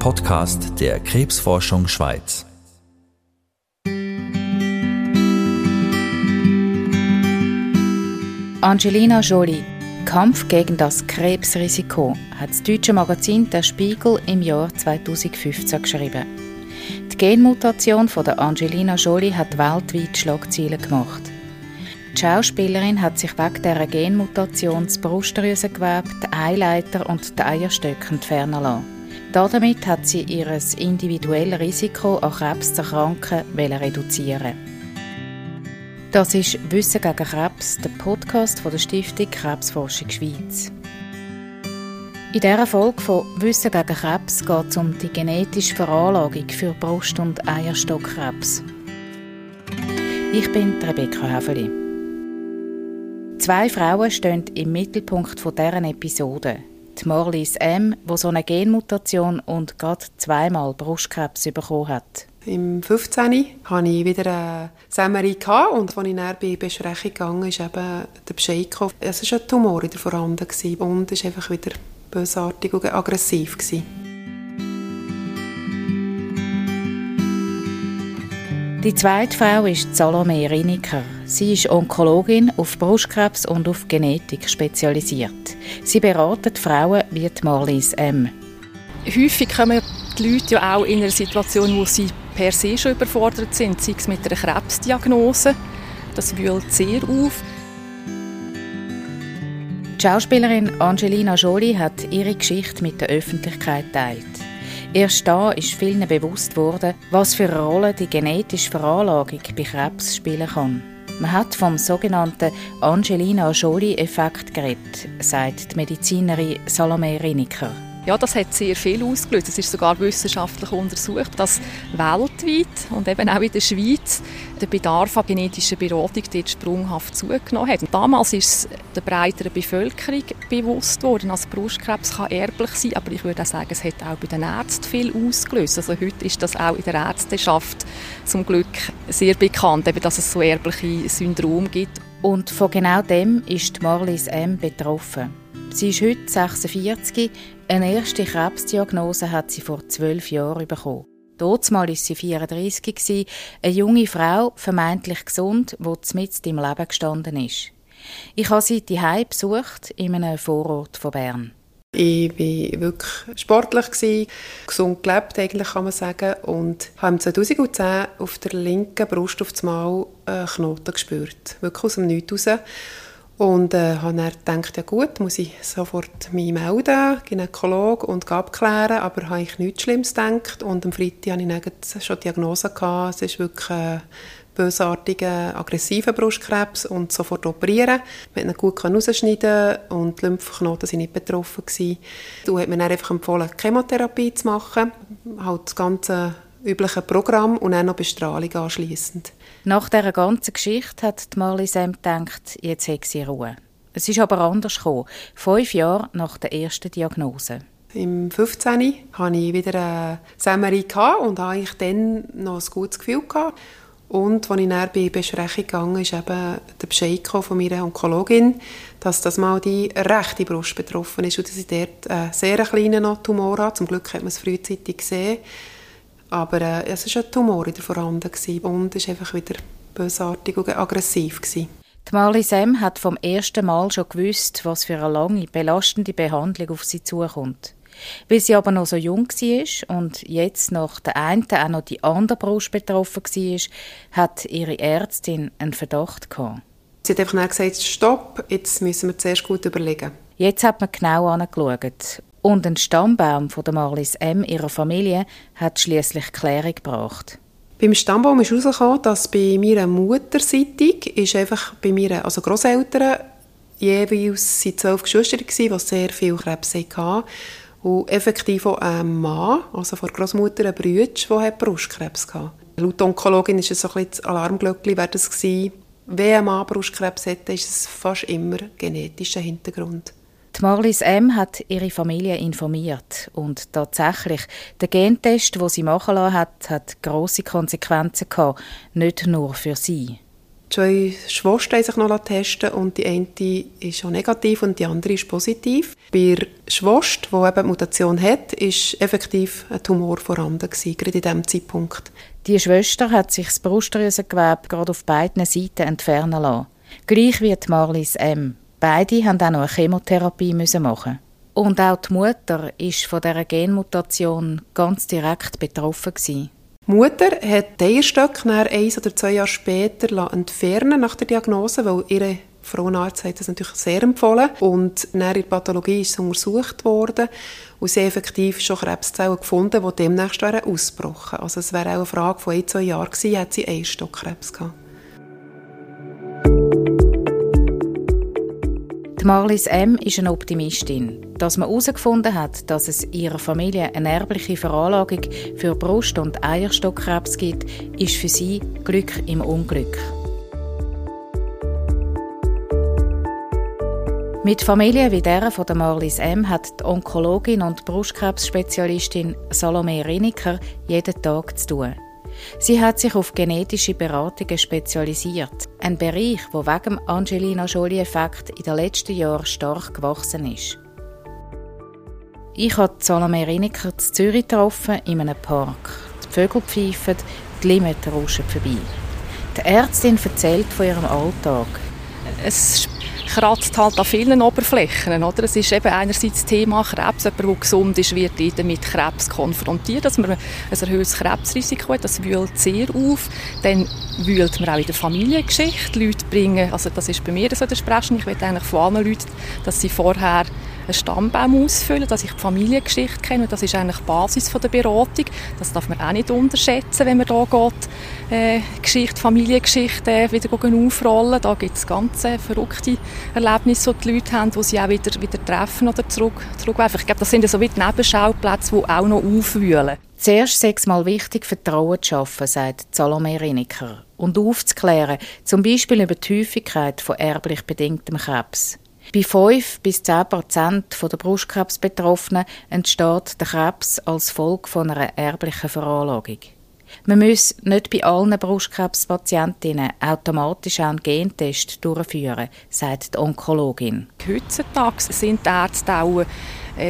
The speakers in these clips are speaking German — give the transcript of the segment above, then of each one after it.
Podcast der Krebsforschung Schweiz. Angelina Jolie, Kampf gegen das Krebsrisiko, hat das deutsche Magazin Der Spiegel im Jahr 2015 geschrieben. Die Genmutation von der Angelina Jolie hat weltweit Schlagzeilen gemacht. Die Schauspielerin hat sich wegen dieser Genmutation das Brustdrüsengewebe, die Eileiter und die Eierstöcke entfernen lassen. Damit hat sie ihr individuelles Risiko an Krebs zu erkranken reduzieren. Das ist Wissen gegen Krebs, der Podcast von der Stiftung Krebsforschung Schweiz. In dieser Folge von Wissen gegen Krebs geht es um die genetische Veranlagung für Brust- und Eierstockkrebs. Ich bin Rebecca Häfeli. Zwei Frauen stehen im Mittelpunkt deren Episode. Die Marlies M., die so eine Genmutation und gerade zweimal Brustkrebs bekommen hat. Im 15. hatte ich wieder eine Semmerie und als ich dann bei Besprechung gegangen ist eben der Bescheid gekommen. Es war ein Tumor in der vorhanden und es war einfach wieder bösartig und aggressiv. Die zweite Frau ist Salome Riniker. Sie ist Onkologin auf Brustkrebs und auf Genetik spezialisiert. Sie beratet Frauen wie die Marlies M. Häufig kommen die Leute ja auch in einer Situation, wo sie per se schon überfordert sind, sei es mit einer Krebsdiagnose. Das wühlt sehr auf. Die Schauspielerin Angelina Jolie hat ihre Geschichte mit der Öffentlichkeit teilt. Erst da ist vielen bewusst worden, was für eine Rolle die genetische Veranlagung bei Krebs spielen kann. Man hat vom sogenannten Angelina Jolie-Effekt geredet, sagt die Medizinerin Salome Riniker. Ja, das hat sehr viel ausgelöst. Es ist sogar wissenschaftlich untersucht, dass weltweit und eben auch in der Schweiz der Bedarf an genetischer Beratung dort sprunghaft zugenommen hat. Und damals ist es der breiteren Bevölkerung bewusst worden, dass Brustkrebs kann erblich sein aber ich würde auch sagen, es hat auch bei den Ärzten viel ausgelöst. Also heute ist das auch in der Ärzteschaft zum Glück sehr bekannt, eben, dass es so erbliche Syndrome gibt. Und von genau dem ist Marlies M. betroffen. Sie ist heute 46. Eine erste Krebsdiagnose hat sie vor zwölf Jahren bekommen. Dort war sie 34, eine junge Frau, vermeintlich gesund, die mitten im Leben gestanden ist. Ich habe sie die besucht, in einem Vorort von Bern. Ich war wirklich sportlich, gesund gelebt, eigentlich kann man sagen. Und habe 2010 auf der linken Brust auf einmal einen Knoten gespürt. Wirklich aus dem Nichts raus. Und äh, habe dann gedacht, ja gut, muss ich sofort mich melden, Gynäkolog, und abklären, aber habe ich nichts Schlimmes gedacht. Und am Freitag hatte ich schon die Diagnose, gehabt. es ist wirklich ein bösartiger, aggressiver Brustkrebs und sofort operieren. Man konnte ihn gut rausschneiden und die Lymphknoten waren nicht betroffen. Du hat mir dann einfach empfohlen, Chemotherapie zu machen, halt das ganze übliche Programm und dann noch Bestrahlung anschliessend. Nach dieser ganzen Geschichte hat Marley Sam gedacht, jetzt hat sie Ruhe. Es ist aber anders gekommen, fünf Jahre nach der ersten Diagnose. Im 15. hatte ich wieder eine Semmerie und hatte dann noch ein gutes Gefühl. Gehabt. Und als ich dann bei Besprechung gegangen ist eben der Bescheid von meiner Onkologin, dass das mal die rechte Brust betroffen ist und dass ich dort einen sehr kleinen Tumor habe. Zum Glück hat man es frühzeitig gesehen. Aber äh, es war ein Tumor in der vorhanden und es war einfach wieder bösartig und aggressiv. Gewesen. Die Marley Sam hat vom ersten Mal schon gewusst, was für eine lange, belastende Behandlung auf sie zukommt. Weil sie aber noch so jung war und jetzt nach der einen auch noch die andere Brust betroffen war, hat ihre Ärztin einen Verdacht gehabt. Sie hat einfach gesagt, stopp, jetzt müssen wir zuerst gut überlegen. Jetzt hat man genau angeschaut und ein Stammbaum von der Marlies M. ihrer Familie hat schließlich Klärung gebracht. Beim Stammbaum ist herausgekommen, dass bei meiner Mutterseite ist einfach bei mir, also Großeltern, jeweils sind zwölf Geschwister die sehr viel Krebs hatten. Und effektiv auch ein Mann, also von der Großmutter ein Brütsch, der Brustkrebs hatte. Laut Onkologin war es so ein bisschen das Alarmglöckchen, wäre das gewesen. Wenn ein Mann Brustkrebs hätte, ist es fast immer genetischer Hintergrund. Die Marlies M. hat ihre Familie informiert und tatsächlich, der Gentest, wo sie machen lassen hat, hat große Konsequenzen gehabt, nicht nur für sie. Die zwei Schwestern haben sich noch testen und die eine ist schon negativ und die andere ist positiv. Bei der Schwester, die eben die Mutation hat, ist effektiv ein Tumor vorhanden gewesen, gerade in diesem Zeitpunkt. Die Schwester hat sich das Brustdrüsengewebe gerade auf beiden Seiten entfernen lassen. Gleich wie Marlies M. Beide mussten auch noch eine Chemotherapie machen. Und auch die Mutter ist von dieser Genmutation ganz direkt betroffen. Gewesen. Die Mutter hat den Eierstöcke ein oder zwei Jahre später entfernen nach der Diagnose, weil ihre Frauenarzt hat das natürlich sehr empfohlen. Und nach der Pathologie ist sie untersucht worden und sie effektiv schon Krebszellen gefunden, die demnächst ausgebrochen wären. Also es wäre auch eine Frage von ein, zwei Jahren gewesen, hat sie Eierstockkrebs gehabt. Die Marlies M. ist eine Optimistin. Dass man herausgefunden hat, dass es ihrer Familie eine erbliche Veranlagung für Brust- und Eierstockkrebs gibt, ist für sie Glück im Unglück. Mit Familien wie der von der Marlies M. hat die Onkologin und Brustkrebsspezialistin Salome Riniker jeden Tag zu tun. Sie hat sich auf genetische Beratungen spezialisiert. Ein Bereich, der wegen dem Angelina Jolie-Effekt in den letzten Jahren stark gewachsen ist. Ich habe Salome Riniker in Zürich getroffen, in einem Park. Die Vögel pfeifen, die Limette rauschen vorbei. Die Ärztin erzählt von ihrem Alltag. Es kratzt halt an vielen Oberflächen. Oder? Es ist eben einerseits das Thema Krebs. Jemand, der gesund ist, wird mit Krebs konfrontiert. Dass man ein erhöhtes Krebsrisiko hat, das wühlt sehr auf. Dann wühlt man auch in der Familiengeschichte. Leute bringen, also das ist bei mir so der Sprechen, ich will eigentlich von allen Leuten, dass sie vorher einen Stammbaum ausfüllen, dass ich die Familiengeschichte kenne. das ist eigentlich die Basis der Beratung. Das darf man auch nicht unterschätzen, wenn man hier geht, äh, Geschichte, Familiengeschichte äh, wieder aufrollen. Da gibt es ganz äh, verrückte Erlebnisse, die die Leute haben, die sie auch wieder, wieder treffen oder zurück, zurückwerfen. Ich glaube, das sind so wie die Nebenschauplätze, die auch noch aufwühlen. Zuerst sechs Mal wichtig, Vertrauen zu schaffen, sagt Salome Riniker, und aufzuklären, zum Beispiel über die Häufigkeit von erblich bedingtem Krebs. Bei 5 bis 10 Prozent der Brustkrebsbetroffenen entsteht der Krebs als Folge von einer erblichen Veranlagung. Man muss nicht bei allen Brustkrebspatientinnen automatisch einen Gentest durchführen, sagt die Onkologin. Heutzutage sind die Ärzte auch äh,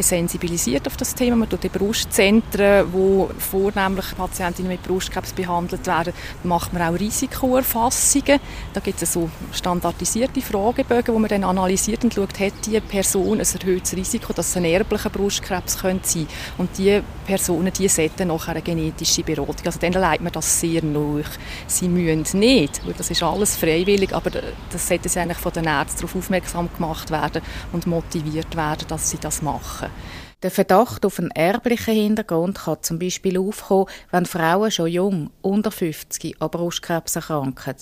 sensibilisiert auf das Thema. Man tut die Brustzentren, wo vornehmlich Patientinnen mit Brustkrebs behandelt werden, macht man auch Risikoerfassungen. Da gibt es so standardisierte Fragebögen, wo man dann analysiert und schaut, hat die Person ein erhöhtes Risiko, dass es ein erblicher Brustkrebs könnte sein. Und die Personen, die sollten nachher eine genetische Beratung. Also dann leitet man das sehr nach. Sie müssen nicht, weil das ist alles freiwillig, aber das sollte sie eigentlich von den Ärzten darauf aufmerksam gemacht werden und motiviert werden, dass sie das machen machen. Der Verdacht auf einen erblichen Hintergrund kann zum Beispiel aufkommen, wenn Frauen schon jung, unter 50, an Brustkrebs erkranken.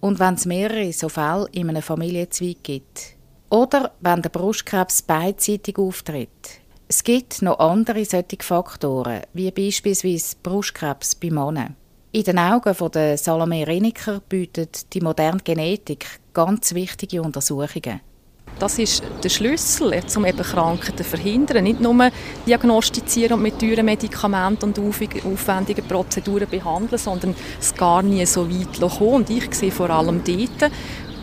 Und wenn es mehrere so Fälle in einem Familienzweig gibt. Oder wenn der Brustkrebs beidseitig auftritt. Es gibt noch andere solche Faktoren, wie beispielsweise Brustkrebs bei Männern. In den Augen der Salome Reniker bietet die moderne Genetik ganz wichtige Untersuchungen. Das ist der Schlüssel, um eben Krankheiten zu verhindern. Nicht nur diagnostizieren und mit teuren Medikamenten und aufwendigen Prozeduren behandeln, sondern es gar nie so weit kommen. Und ich sehe vor allem dort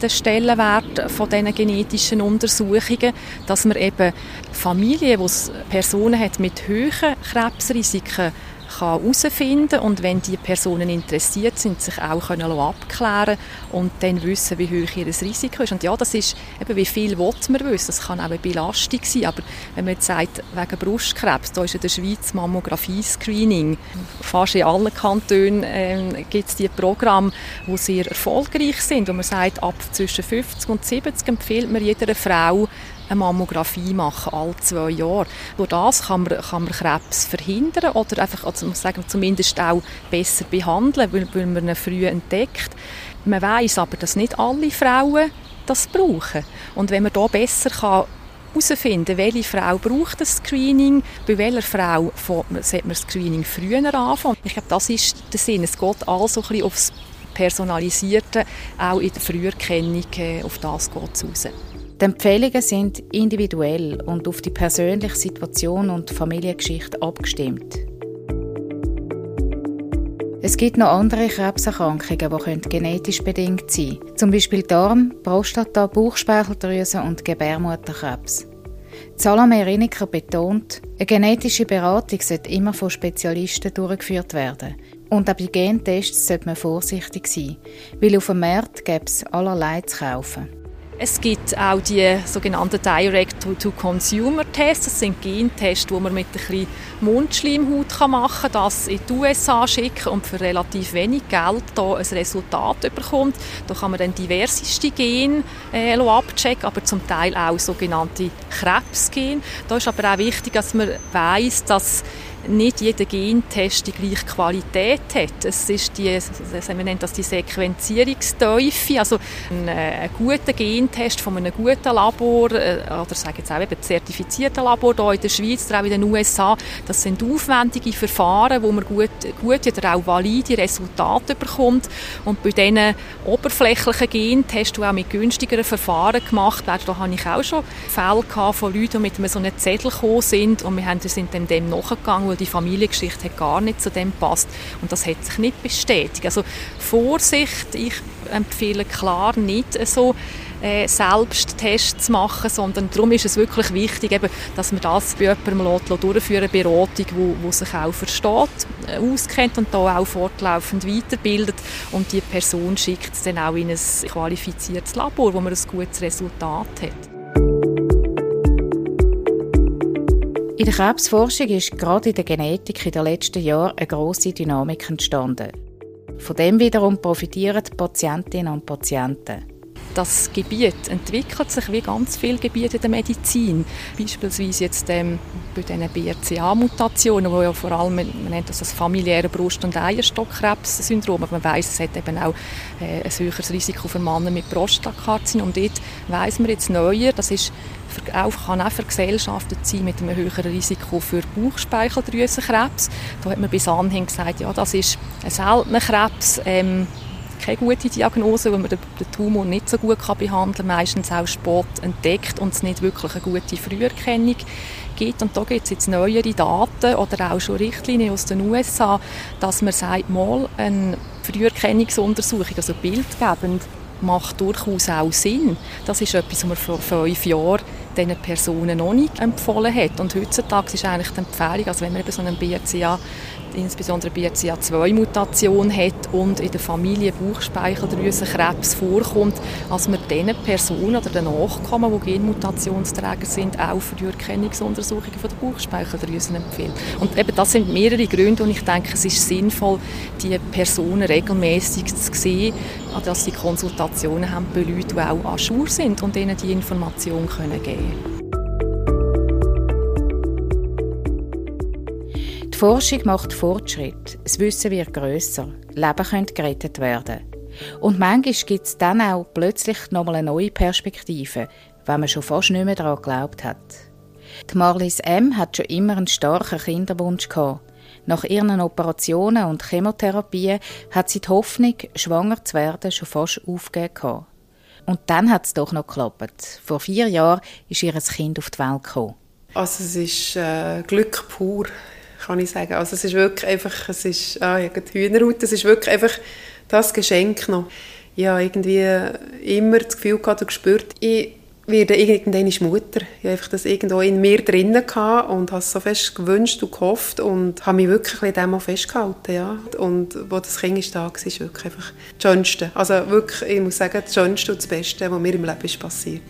den Stellenwert von diesen genetischen Untersuchungen, dass man eben Familien, wo es Personen hat mit hohen Krebsrisiken herausfinden kann und wenn die Personen interessiert sind, sich auch können abklären und dann wissen, wie hoch ihr Risiko ist. Und ja, das ist eben, wie viel will man wissen. Das kann auch eine Belastung sein, aber wenn man jetzt sagt, wegen Brustkrebs, da ist in der Schweiz Mammographie-Screening. Fast in allen Kantonen äh, gibt es die Programme, die sehr erfolgreich sind, wo man sagt, ab zwischen 50 und 70 empfiehlt man jeder Frau, eine Mammographie machen, alle zwei Jahre. Durch das kann man, kann man Krebs verhindern oder einfach, also sagen, zumindest auch besser behandeln, weil, weil man ihn früh entdeckt. Man weiß aber, dass nicht alle Frauen das brauchen. Und wenn man da besser kann herausfinden, welche Frau braucht das Screening, bei welcher Frau sollte man das Screening früher anfangen. Ich glaube, das ist der Sinn. Es geht also ein bisschen aufs Personalisierte, auch in der Früherkennung, äh, auf das geht es raus. Die Empfehlungen sind individuell und auf die persönliche Situation und Familiengeschichte abgestimmt. Es gibt noch andere Krebserkrankungen, die genetisch bedingt sein können. Zum Beispiel Darm, Prostata, Bauchspeicheldrüse und Gebärmutterkrebs. Salome Riniker betont, eine genetische Beratung sollte immer von Spezialisten durchgeführt werden. Und auch bei Gentests sollte man vorsichtig sein, weil auf dem Markt gibt es allerlei zu kaufen. Es gibt auch die sogenannten Direct-to-Consumer-Tests. Das sind Gentests, die man mit ein bisschen Mundschleimhaut machen kann, das in die USA schicken und für relativ wenig Geld da ein Resultat bekommt. Da kann man dann diverseste Gene äh, abchecken, aber zum Teil auch sogenannte Krebsgene. Da ist aber auch wichtig, dass man weiß, dass nicht jeder Gentest die gleiche Qualität hat. Es ist die, wir nennen das die Sequenzierungsteufel, also ein, äh, ein guter Gentest von einem guten Labor, äh, oder sage jetzt auch eben zertifizierten Labor hier in der Schweiz oder auch in den USA, das sind aufwendige Verfahren, wo man gut, gut oder auch valide Resultate bekommt. Und bei diesen oberflächlichen Gentests, die auch mit günstigeren Verfahren gemacht werden, da habe ich auch schon Fälle von Leuten, die mit so einem Zettel gekommen sind und wir haben, sind dem, dem nachgegangen weil die Familiengeschichte hat gar nicht zu dem passt und das hat sich nicht bestätigt. Also Vorsicht, ich empfehle klar nicht so äh, selbst Tests zu machen, sondern darum ist es wirklich wichtig, eben, dass man das bei jemandem durchführen Beratung, wo, wo sich auch versteht, äh, auskennt und da auch fortlaufend weiterbildet und die Person schickt es dann auch in ein qualifiziertes Labor, wo man ein gutes Resultat hat. In der Krebsforschung ist gerade in der Genetik in den letzten Jahren eine grosse Dynamik entstanden. Von dem wiederum profitieren die Patientinnen und Patienten. Das Gebiet entwickelt sich wie ganz viele Gebiete der Medizin. Beispielsweise jetzt ähm, bei diesen BRCA-Mutationen, wo ja vor allem, man nennt das das familiäre Brust- und Eierstockkrebs-Syndrom, aber man weiß, es hat eben auch äh, ein höheres Risiko für Männer mit Prostatakarzinom. Und dort weiss man jetzt neuer, das ist auch, kann auch vergesellschaftet sein mit einem höheren Risiko für Bauchspeicheldrüsenkrebs. Da hat man bis anhin gesagt, ja, das ist ein seltener Krebs, ähm, keine gute Diagnose, weil man den, Tumor nicht so gut kann behandeln kann, meistens auch spät entdeckt und es nicht wirklich eine gute Früherkennung gibt. Und da gibt es jetzt neuere Daten oder auch schon Richtlinien aus den USA, dass man sagt, mal eine Früherkennungsuntersuchung, also bildgebend, macht durchaus auch Sinn. Das ist etwas, was man vor fünf Jahren diesen Personen noch nicht empfohlen hat. Und heutzutage ist eigentlich die Empfehlung, also wenn man eben so einen BRCA insbesondere BRCA2-Mutation hat und in der Familie Bauchspeicheldrüsenkrebs vorkommt, dass man diesen Personen oder den Nachkommen, die Genmutationsträger sind, auch für die Erkennungsuntersuchungen der Bauchspeicheldrüse empfiehlt. Und eben das sind mehrere Gründe, und ich denke, es ist sinnvoll, die Personen regelmäßig zu sehen, dass sie Konsultationen haben bei Leuten, die auch an Schur sind und ihnen die Information geben können. Die Forschung macht Fortschritt, das Wissen wird grösser, Leben können gerettet werden. Und manchmal gibt es dann auch plötzlich nochmal eine neue Perspektive, wenn man schon fast nicht mehr daran geglaubt hat. Die Marlies M. hat schon immer einen starken Kinderwunsch gehabt. Nach ihren Operationen und Chemotherapien hat sie die Hoffnung, schwanger zu werden, schon fast aufgegeben. Und dann hat es doch noch geklappt. Vor vier Jahren ist ihr Kind auf die Welt gekommen. Also es ist äh, Glück pur kann ich sagen. Also es ist wirklich einfach, es ist, ah, ja, die Hühnerhaut, es ist wirklich einfach das Geschenk noch. Ich habe irgendwie immer das Gefühl gehabt und gespürt, ich werde irgendwann Mutter. Ich habe einfach das irgendwo in mir drinnen gehabt und habe es so fest gewünscht und gehofft und habe mich wirklich in dem festgehalten, ja. Und wo das Kind ist da war, ist wirklich einfach das Schönste. Also wirklich, ich muss sagen, das Schönste und das Beste, was mir im Leben ist passiert.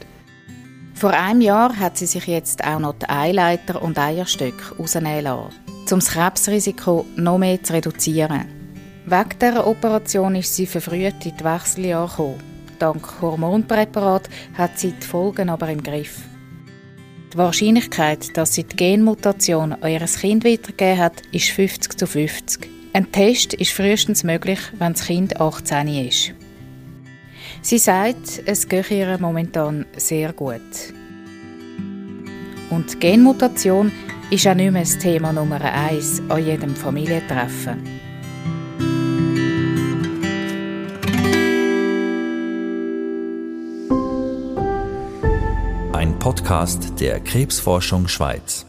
Vor einem Jahr hat sie sich jetzt auch noch die Eileiter und Eierstöcke rausnehmen lassen um das Krebsrisiko noch mehr zu reduzieren. Wegen dieser Operation ist sie verfrüht in die Wechseljahre gekommen. Dank Hormonpräparat hat sie die Folgen aber im Griff. Die Wahrscheinlichkeit, dass sie die Genmutation an ihr Kind weitergegeben hat, ist 50 zu 50. Ein Test ist frühestens möglich, wenn das Kind 18 ist. Sie sagt, es gehe ihr momentan sehr gut. Und die Genmutation ist auch nicht mehr das Thema Nummer eins an jedem Familientreffen. Ein Podcast der Krebsforschung Schweiz.